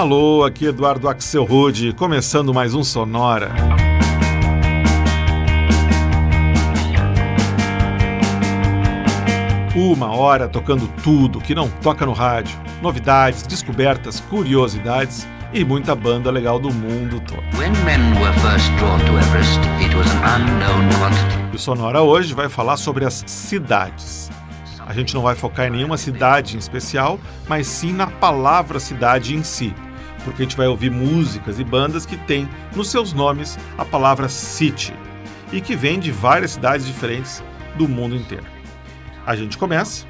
Alô, aqui Eduardo Axel Rude, começando mais um Sonora. Uma hora tocando tudo que não toca no rádio, novidades, descobertas, curiosidades e muita banda legal do mundo todo. E o Sonora hoje vai falar sobre as cidades. A gente não vai focar em nenhuma cidade em especial, mas sim na palavra cidade em si, porque a gente vai ouvir músicas e bandas que têm nos seus nomes a palavra city e que vêm de várias cidades diferentes do mundo inteiro. A gente começa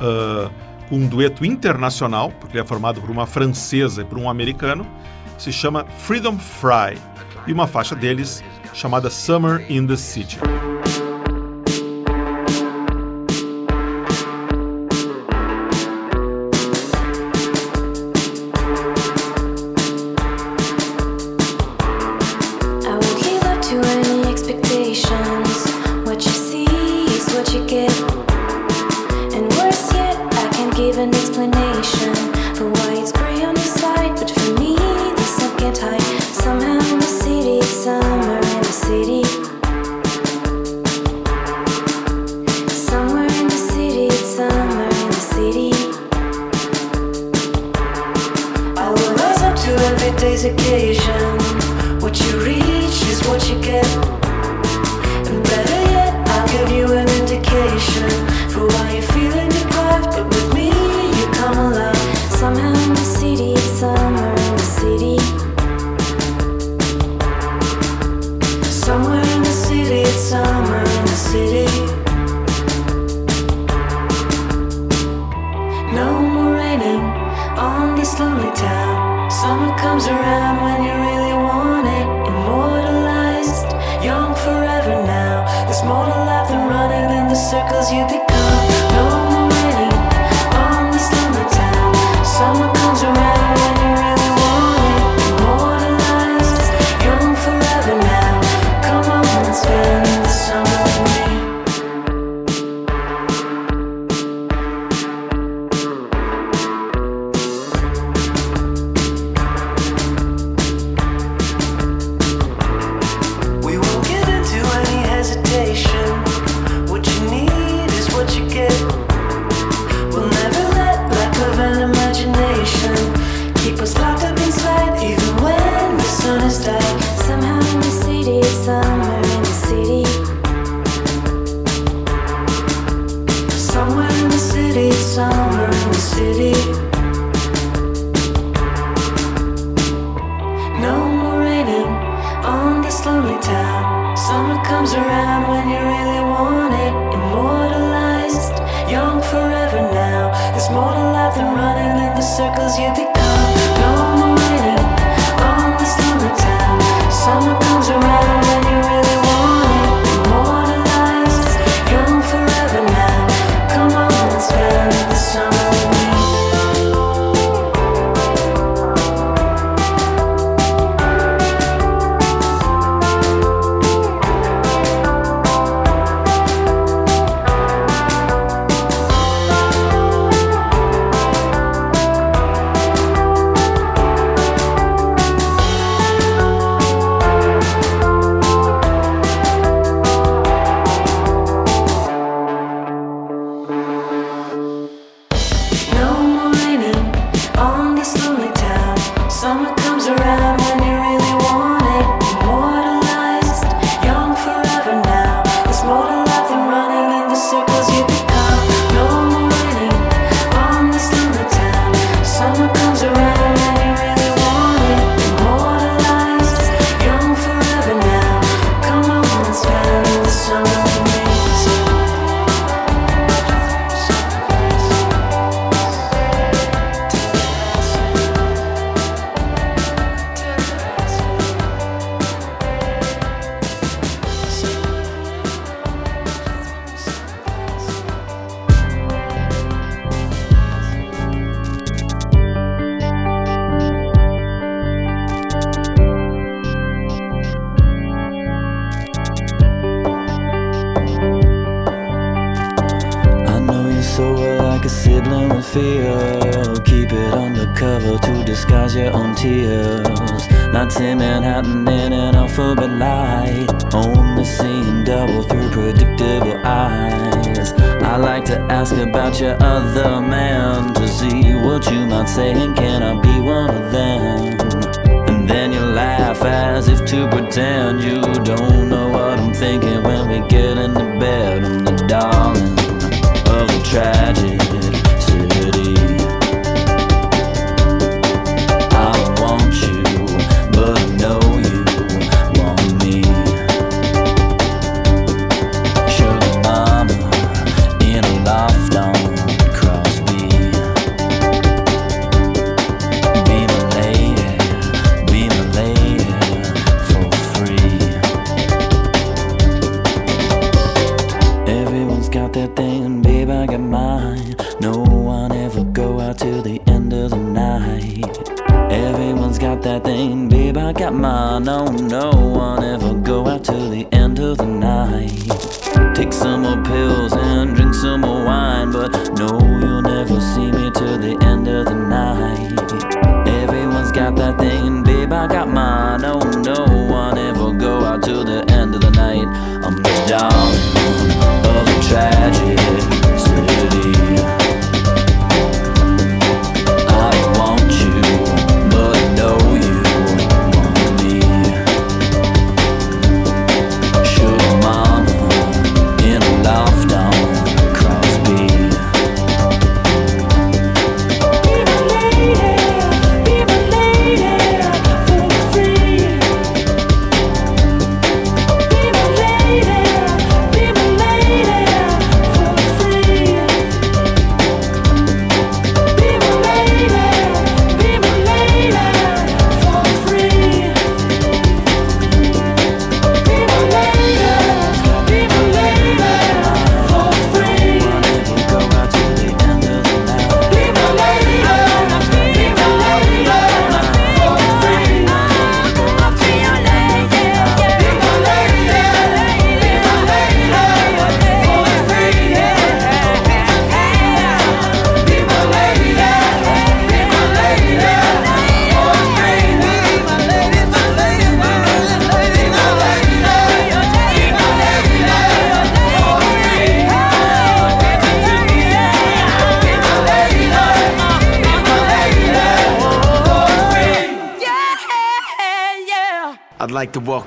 uh, com um dueto internacional, porque ele é formado por uma francesa e por um americano, se chama Freedom Fry, e uma faixa deles chamada Summer in the City. you not saying, Can I be one of them? And then you laugh as if to pretend you don't know what I'm thinking when we get into bed. I'm the darling of the tragedy.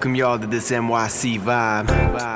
Welcome y'all to this NYC vibe.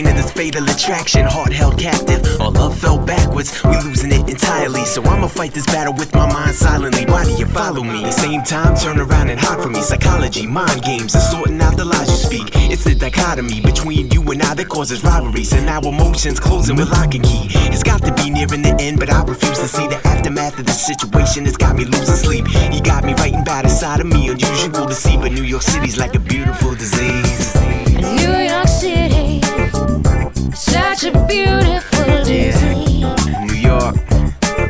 Pain of this fatal attraction. Heart held captive, our love fell backwards. We losing it entirely, so I'ma fight this battle with my mind silently. Why do you follow me? The same time, turn around and hide from me. Psychology, mind games, and sorting out the lies you speak. It's the dichotomy between you and I that causes rivalries, and our emotions closing with lock and key. It's got to be nearing the end, but I refuse to see the aftermath of the situation. It's got me losing sleep. You got me writing about a side of me, unusual to see, but New York City's like a beautiful disease. New York such a beautiful disease. New York,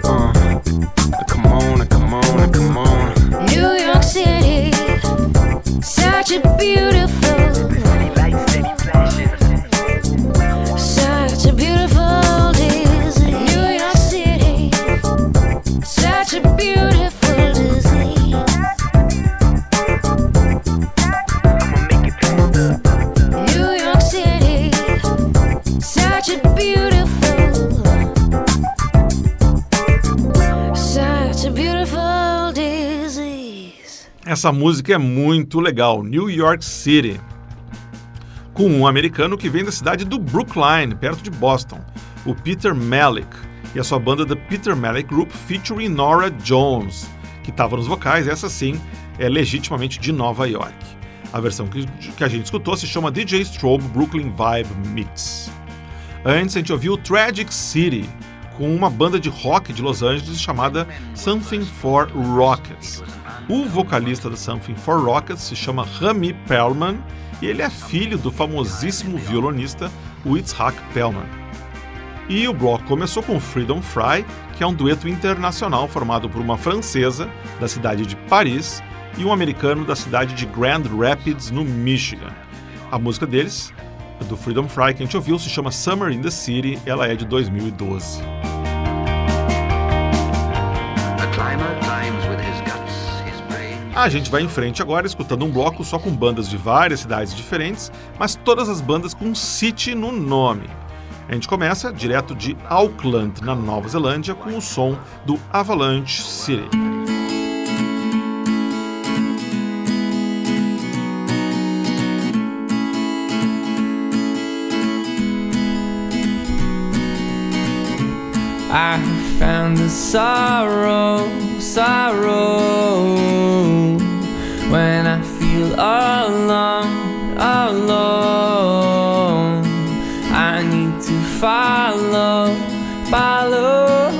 uh, come on, come on, come on. New York City, such a beautiful, Essa música é muito legal, New York City. Com um americano que vem da cidade do Brookline, perto de Boston, o Peter Malik, e a sua banda The Peter Malik Group featuring Nora Jones, que estava nos vocais, essa sim é legitimamente de Nova York. A versão que, que a gente escutou se chama DJ Strobe Brooklyn Vibe Mix. Antes a gente ouviu Tragic City, com uma banda de rock de Los Angeles chamada Something for Rockets. O vocalista da Something for Rockets se chama Rami Perlman e ele é filho do famosíssimo violonista Itzhak Perlman. E o bloco começou com Freedom Fry, que é um dueto internacional formado por uma francesa da cidade de Paris e um americano da cidade de Grand Rapids, no Michigan. A música deles, do Freedom Fry, que a gente ouviu, se chama Summer in the City, ela é de 2012. A gente vai em frente agora escutando um bloco só com bandas de várias cidades diferentes, mas todas as bandas com City no nome. A gente começa direto de Auckland, na Nova Zelândia, com o som do Avalanche City. I found the sorrow, sorrow alone, alone. I need to follow, follow.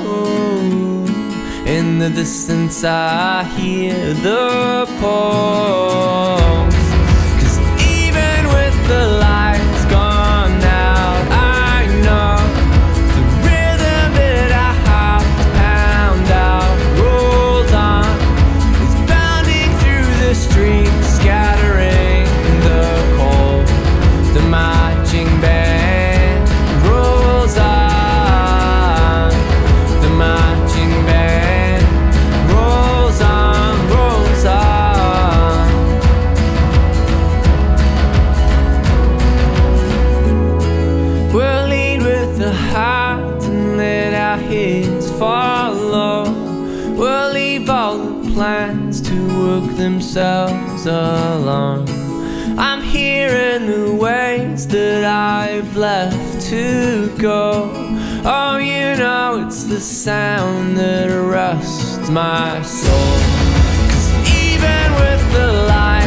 In the distance, I hear the pulse. Heads follow. We'll leave all the plans to work themselves along. I'm hearing the ways that I've left to go. Oh, you know, it's the sound that rusts my soul. 'Cause even with the lights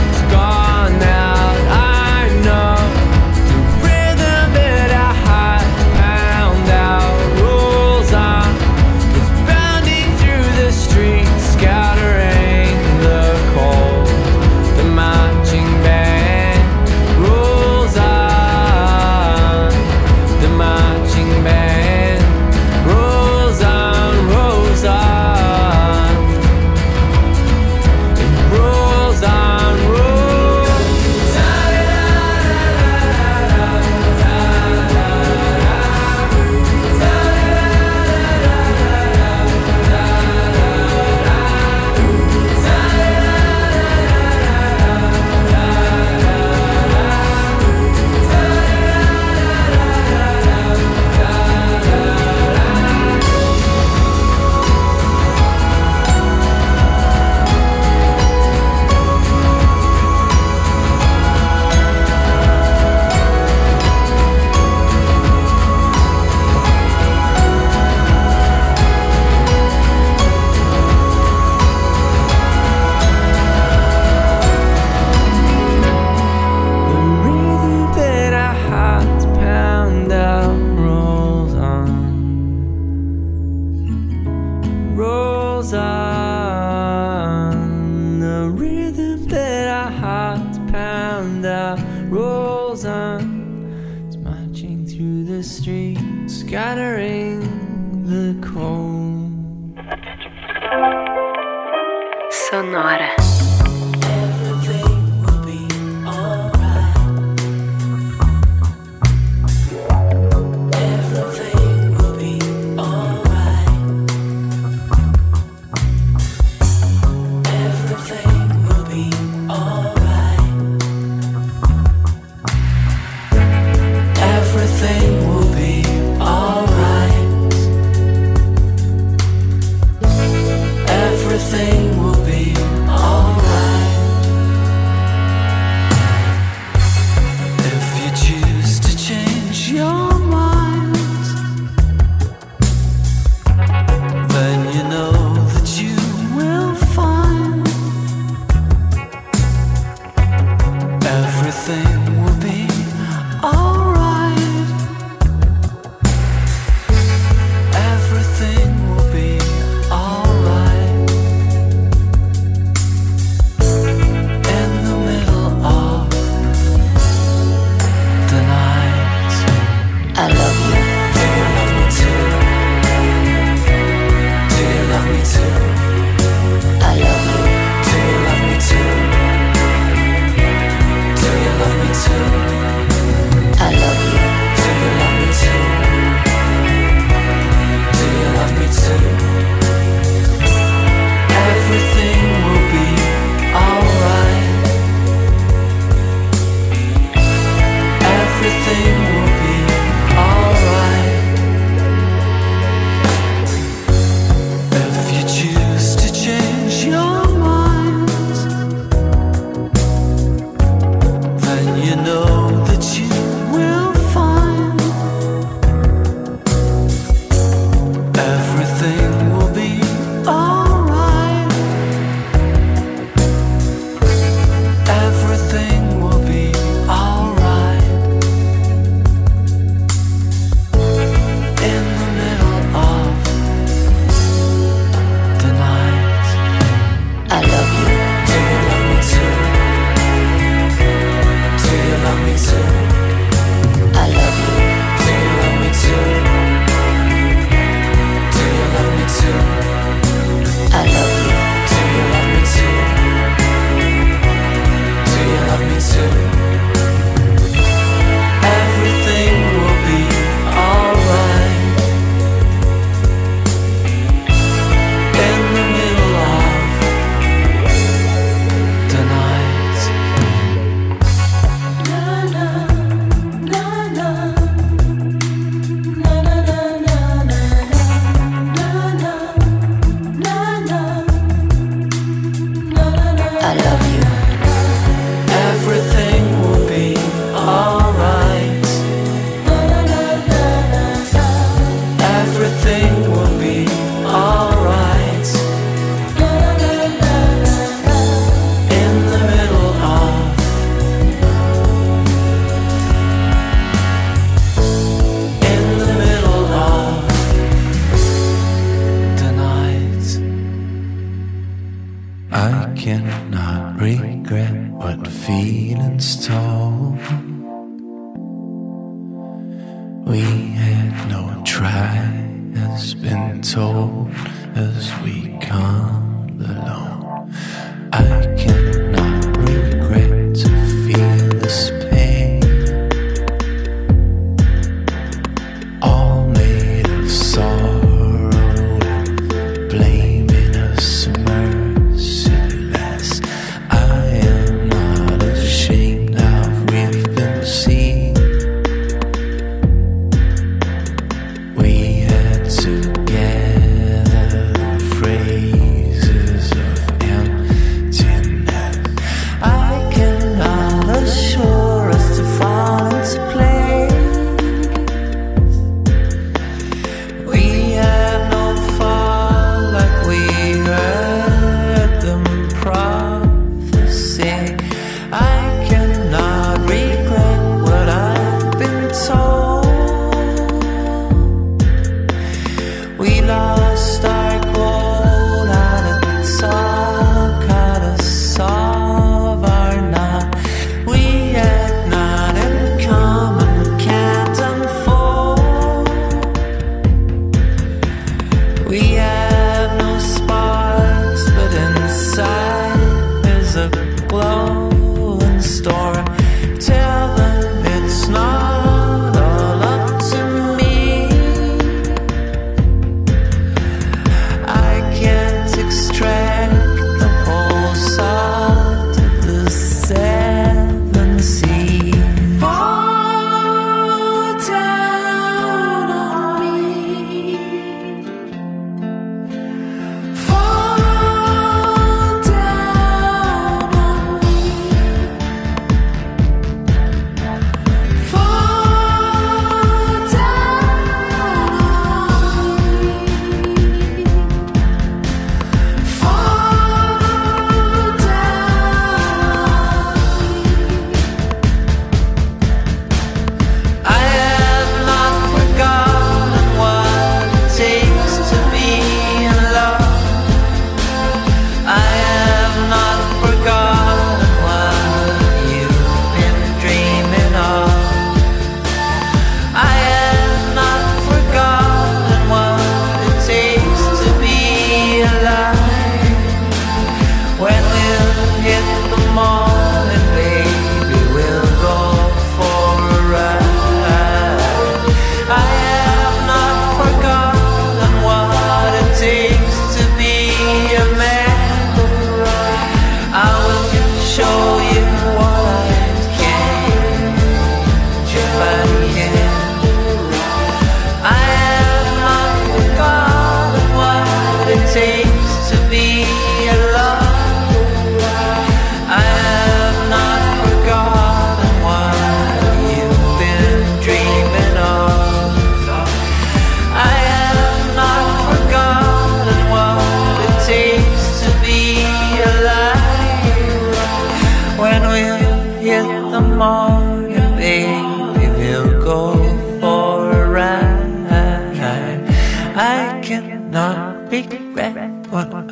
goes on. The rhythm that our hearts pound out rolls on. It's marching through the street, scattering the cold. Sonora.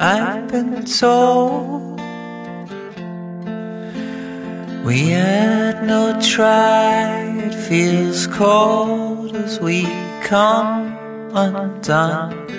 I've been told we had no try. It feels cold as we come undone.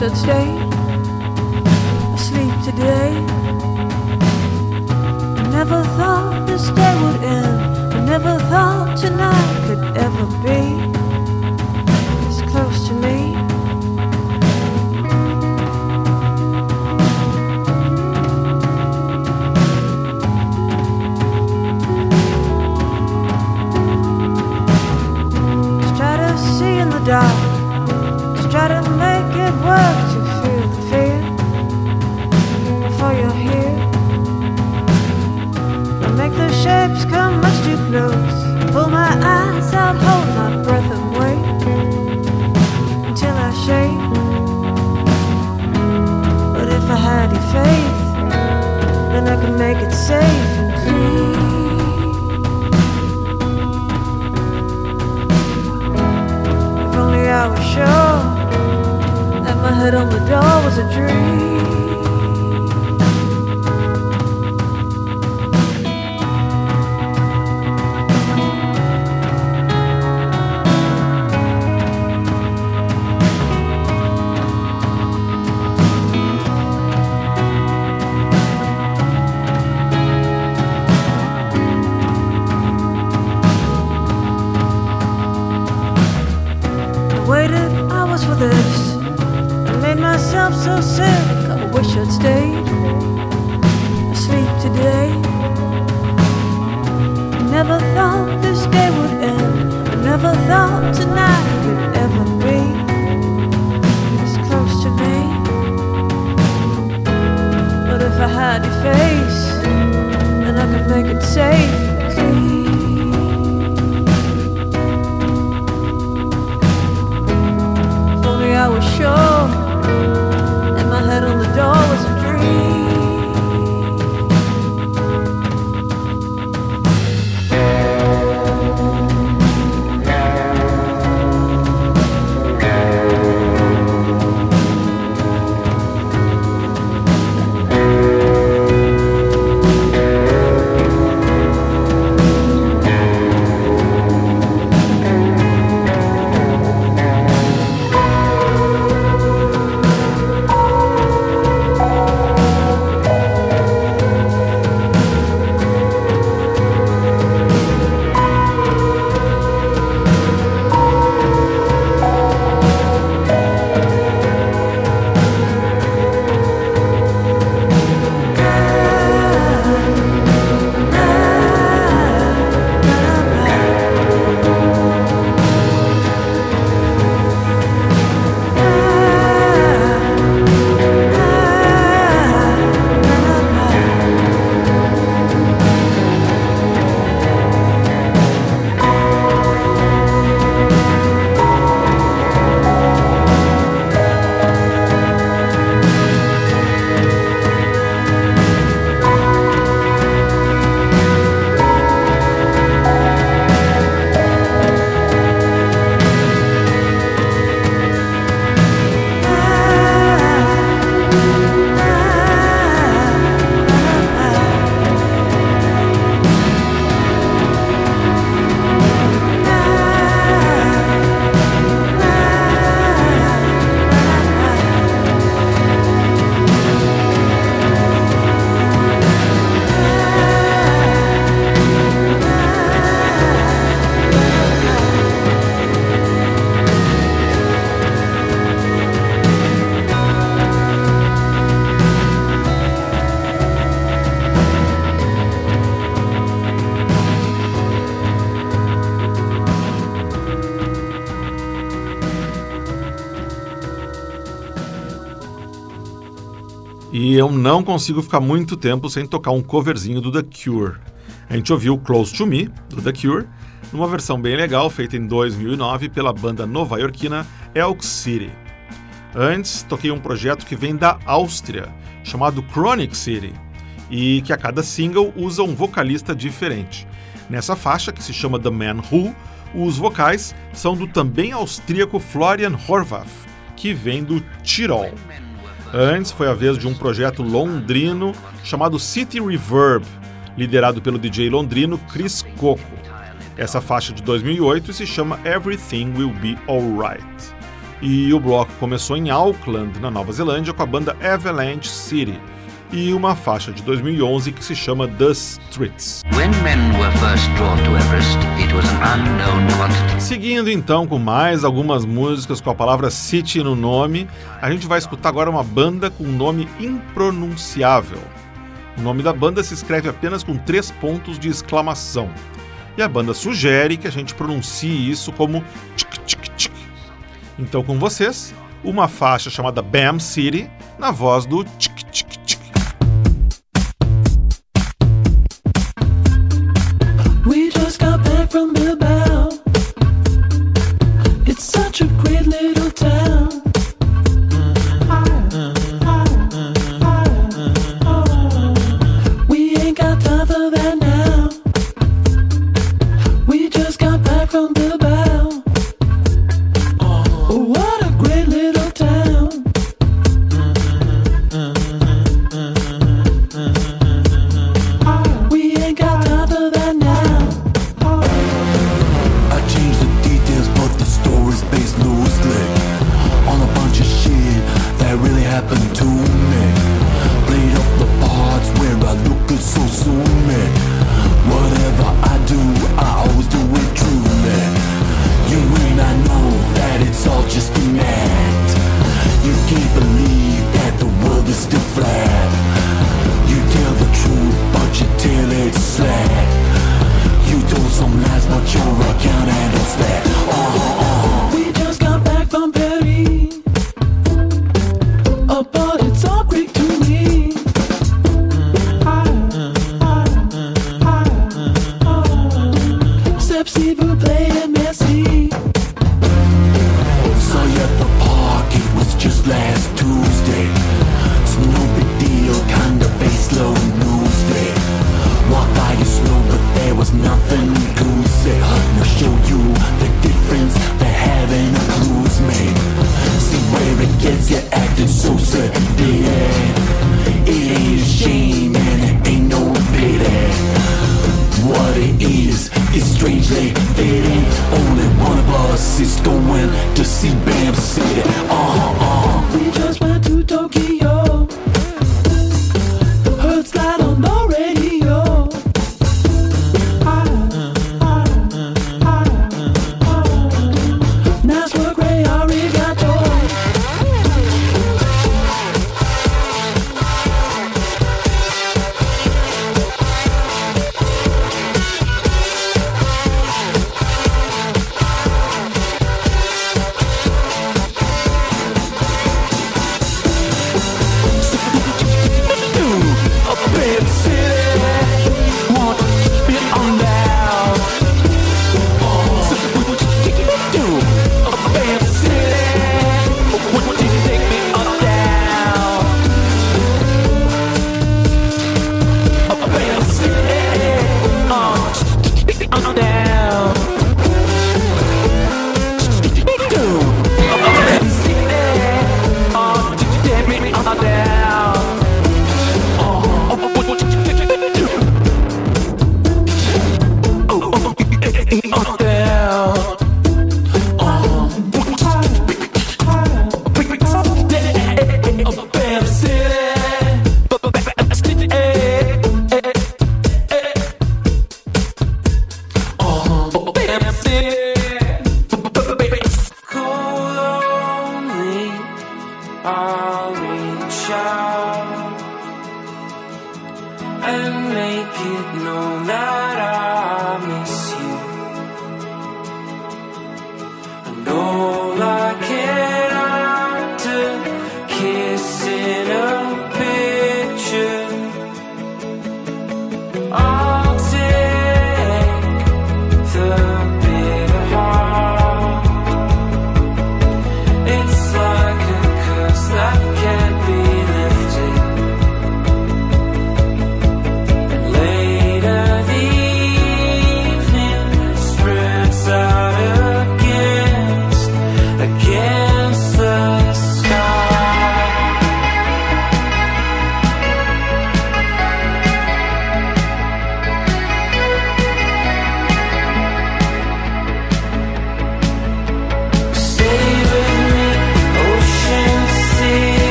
should stay. Eu não consigo ficar muito tempo sem tocar um coverzinho do The Cure. A gente ouviu Close to Me, do The Cure, numa versão bem legal feita em 2009 pela banda nova-iorquina Elk City. Antes, toquei um projeto que vem da Áustria, chamado Chronic City, e que a cada single usa um vocalista diferente. Nessa faixa, que se chama The Man Who, os vocais são do também austríaco Florian Horvath, que vem do Tirol. Antes foi a vez de um projeto londrino chamado City Reverb, liderado pelo DJ londrino Chris Coco. Essa faixa de 2008 se chama Everything Will Be Alright. E o bloco começou em Auckland, na Nova Zelândia, com a banda Avalanche City, e uma faixa de 2011 que se chama The Streets. Everest. Seguindo então com mais algumas músicas com a palavra City no nome, a gente vai escutar agora uma banda com um nome impronunciável. O nome da banda se escreve apenas com três pontos de exclamação. E a banda sugere que a gente pronuncie isso como tchic tchic tchic. Então com vocês, uma faixa chamada Bam City, na voz do tchic tchic strangely fitting. Only one of us is going to see Bam City.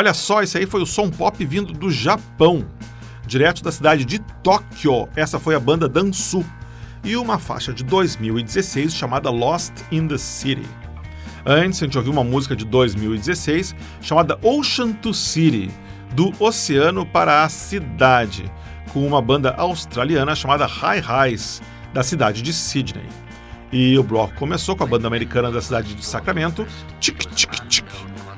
Olha só, esse aí foi o som pop vindo do Japão, direto da cidade de Tóquio. Essa foi a banda Dansu e uma faixa de 2016 chamada Lost in the City. Antes, a gente ouviu uma música de 2016 chamada Ocean to City, do oceano para a cidade, com uma banda australiana chamada High Highs, da cidade de Sydney. E o bloco começou com a banda americana da cidade de Sacramento, Tic Tic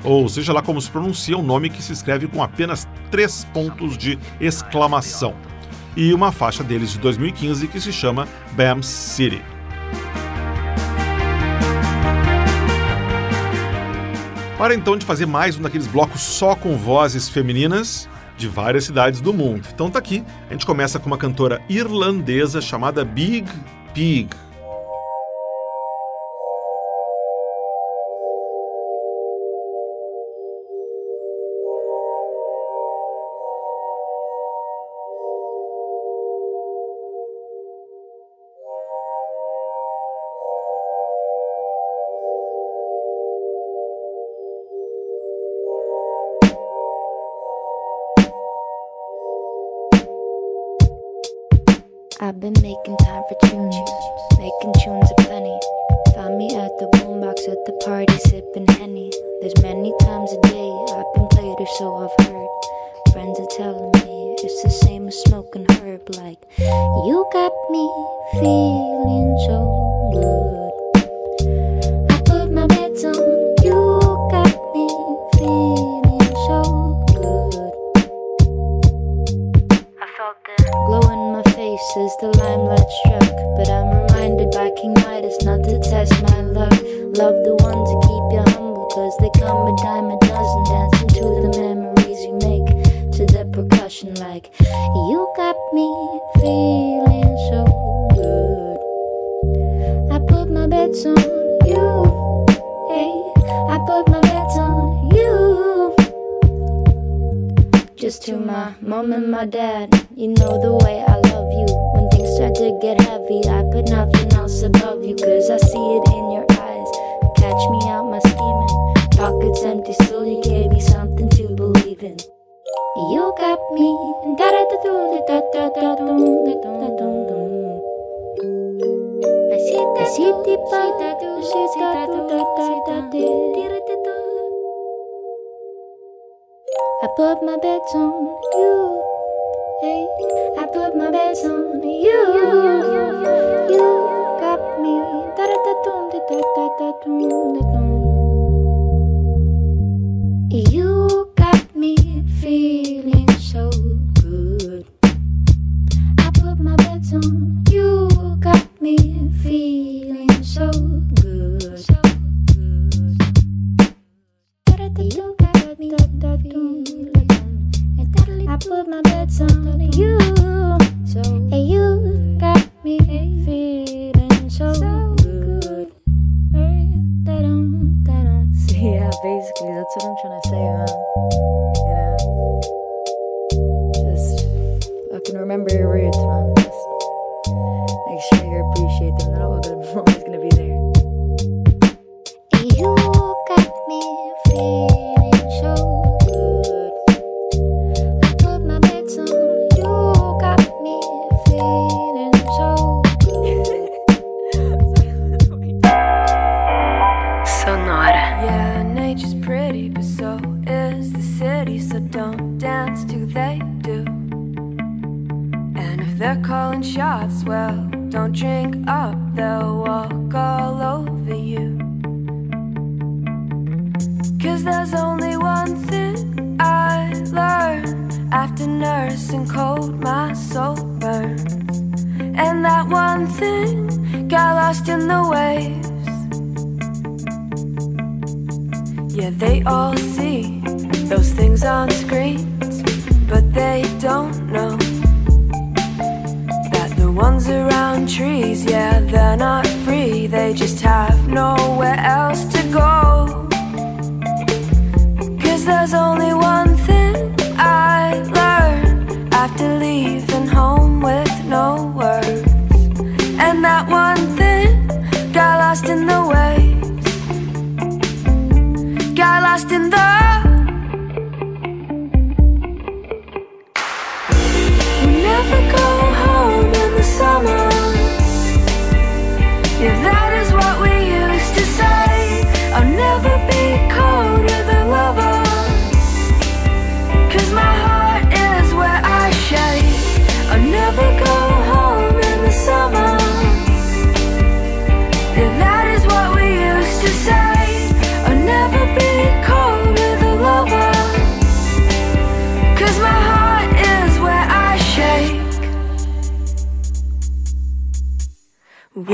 ou seja lá como se pronuncia, um nome que se escreve com apenas três pontos de exclamação. E uma faixa deles de 2015 que se chama Bam City. Para então de fazer mais um daqueles blocos só com vozes femininas, de várias cidades do mundo. Então tá aqui, a gente começa com uma cantora irlandesa chamada Big Pig, dad, you know the way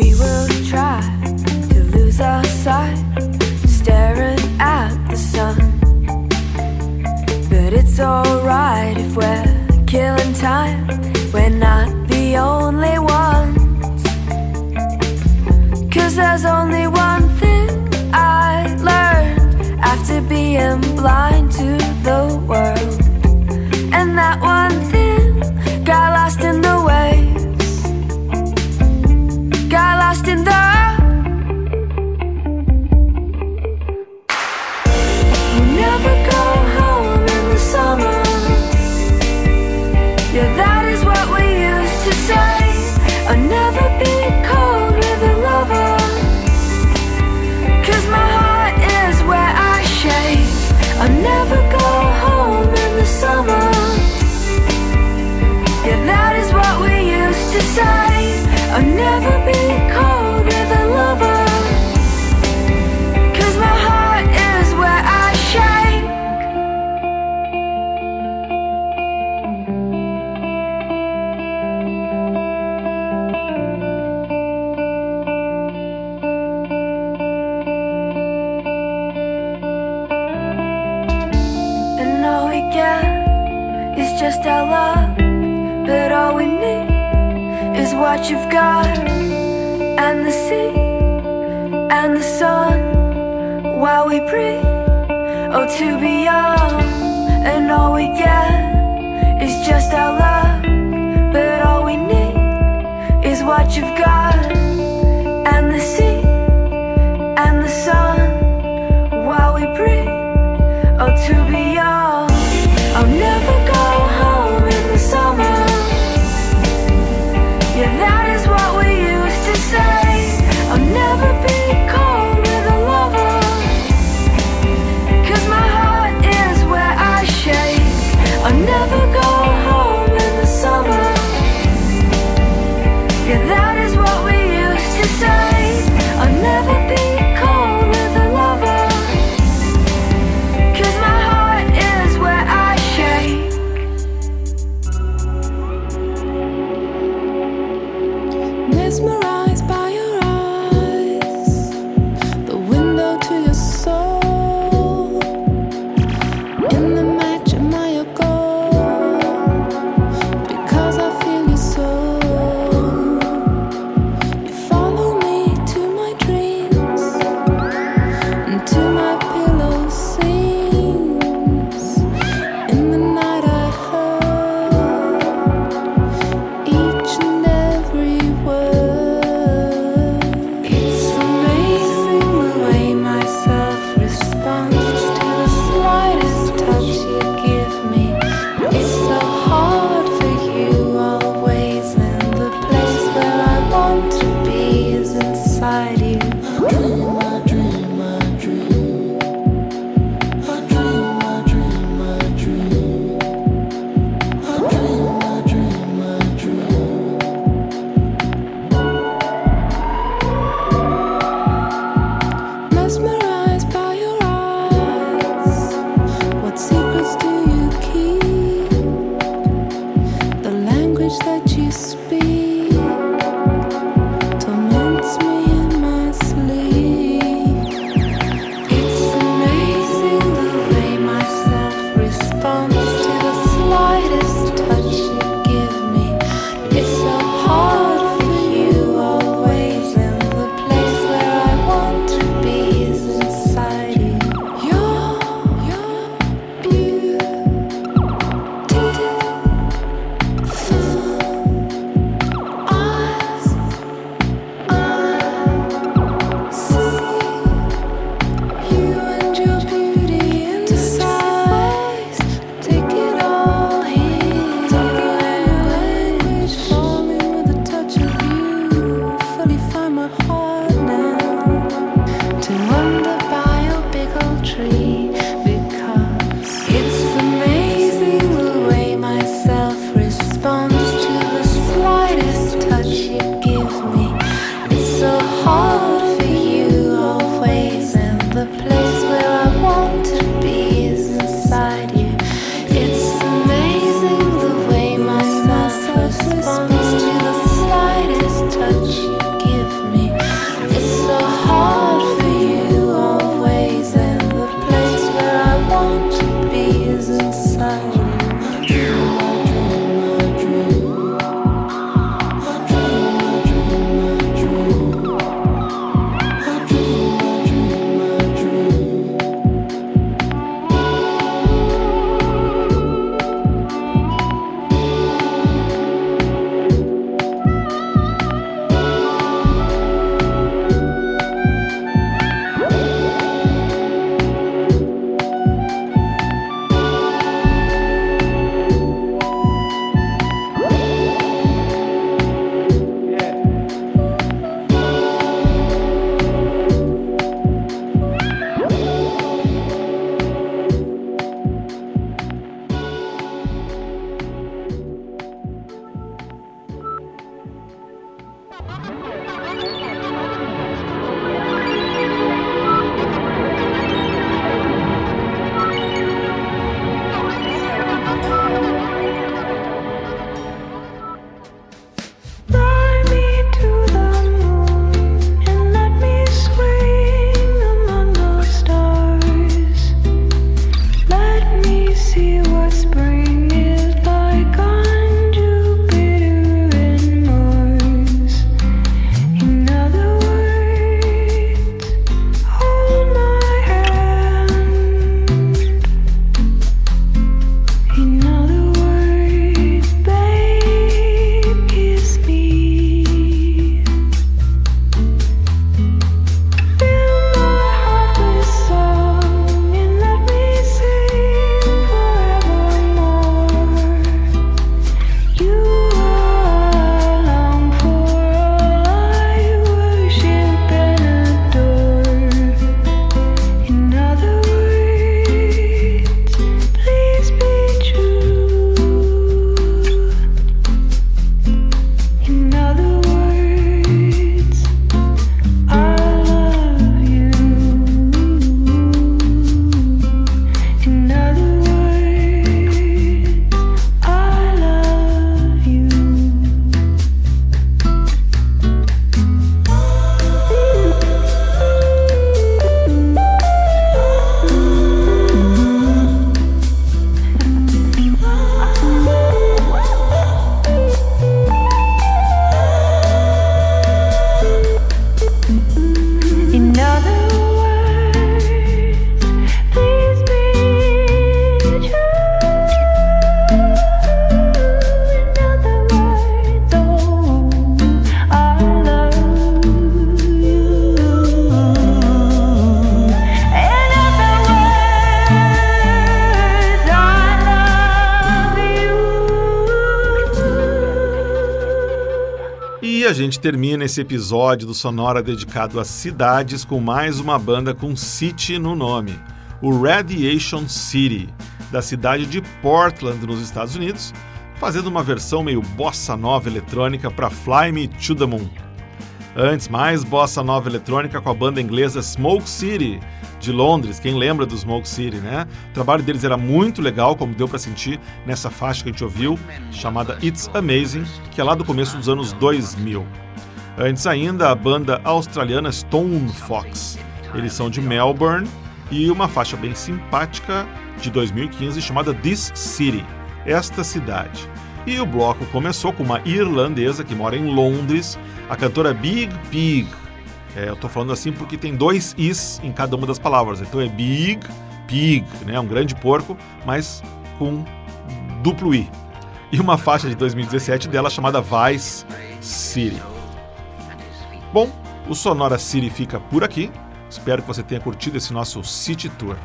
We will try to lose our sight, staring at the sun. But it's alright if we're killing time, we're not the only ones. Cause there's only one thing I learned after being blind to the world, and that one what you've got. And the sea and the sun While we breathe, oh to be young. And all we get gente termina esse episódio do Sonora dedicado às cidades com mais uma banda com City no nome, o Radiation City, da cidade de Portland, nos Estados Unidos, fazendo uma versão meio bossa nova eletrônica para Fly Me to the Moon. Antes, mais bossa nova eletrônica com a banda inglesa Smoke City, de Londres. Quem lembra do Smoke City, né? O trabalho deles era muito legal, como deu para sentir nessa faixa que a gente ouviu, chamada It's Amazing, que é lá do começo dos anos 2000. Antes ainda, a banda australiana Stone Fox. Eles são de Melbourne e uma faixa bem simpática de 2015 chamada This City, esta cidade. E o bloco começou com uma irlandesa que mora em Londres, a cantora Big Pig. É, eu tô falando assim porque tem dois is em cada uma das palavras. Então é Big Pig, né? Um grande porco, mas com duplo i. E uma faixa de 2017 dela chamada Vice City. Bom, o Sonora City fica por aqui. Espero que você tenha curtido esse nosso City Tour.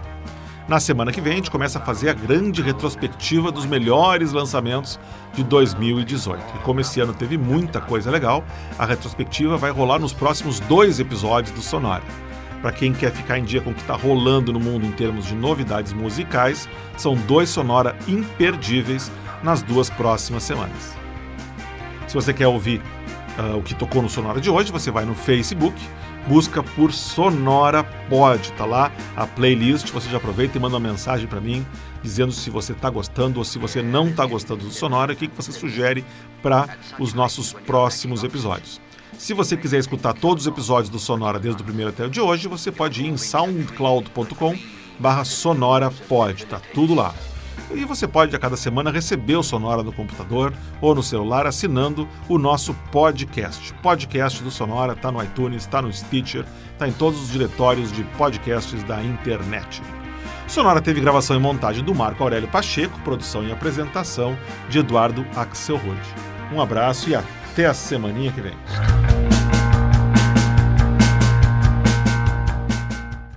Na semana que vem, a gente começa a fazer a grande retrospectiva dos melhores lançamentos de 2018. E como esse ano teve muita coisa legal, a retrospectiva vai rolar nos próximos dois episódios do Sonora. Para quem quer ficar em dia com o que está rolando no mundo em termos de novidades musicais, são dois Sonora imperdíveis nas duas próximas semanas. Se você quer ouvir uh, o que tocou no Sonora de hoje, você vai no Facebook, busca por Sonora Pod, tá lá a playlist, você já aproveita e manda uma mensagem para mim dizendo se você está gostando ou se você não está gostando do Sonora, o que, que você sugere para os nossos próximos episódios. Se você quiser escutar todos os episódios do Sonora desde o primeiro até o de hoje, você pode ir em soundcloud.com barra sonorapod, tá tudo lá. E você pode a cada semana receber o Sonora no computador ou no celular assinando o nosso podcast. Podcast do Sonora está no iTunes, está no Stitcher, está em todos os diretórios de podcasts da internet. Sonora teve gravação e montagem do Marco Aurélio Pacheco, produção e apresentação de Eduardo Axelrod. Um abraço e até a semaninha que vem.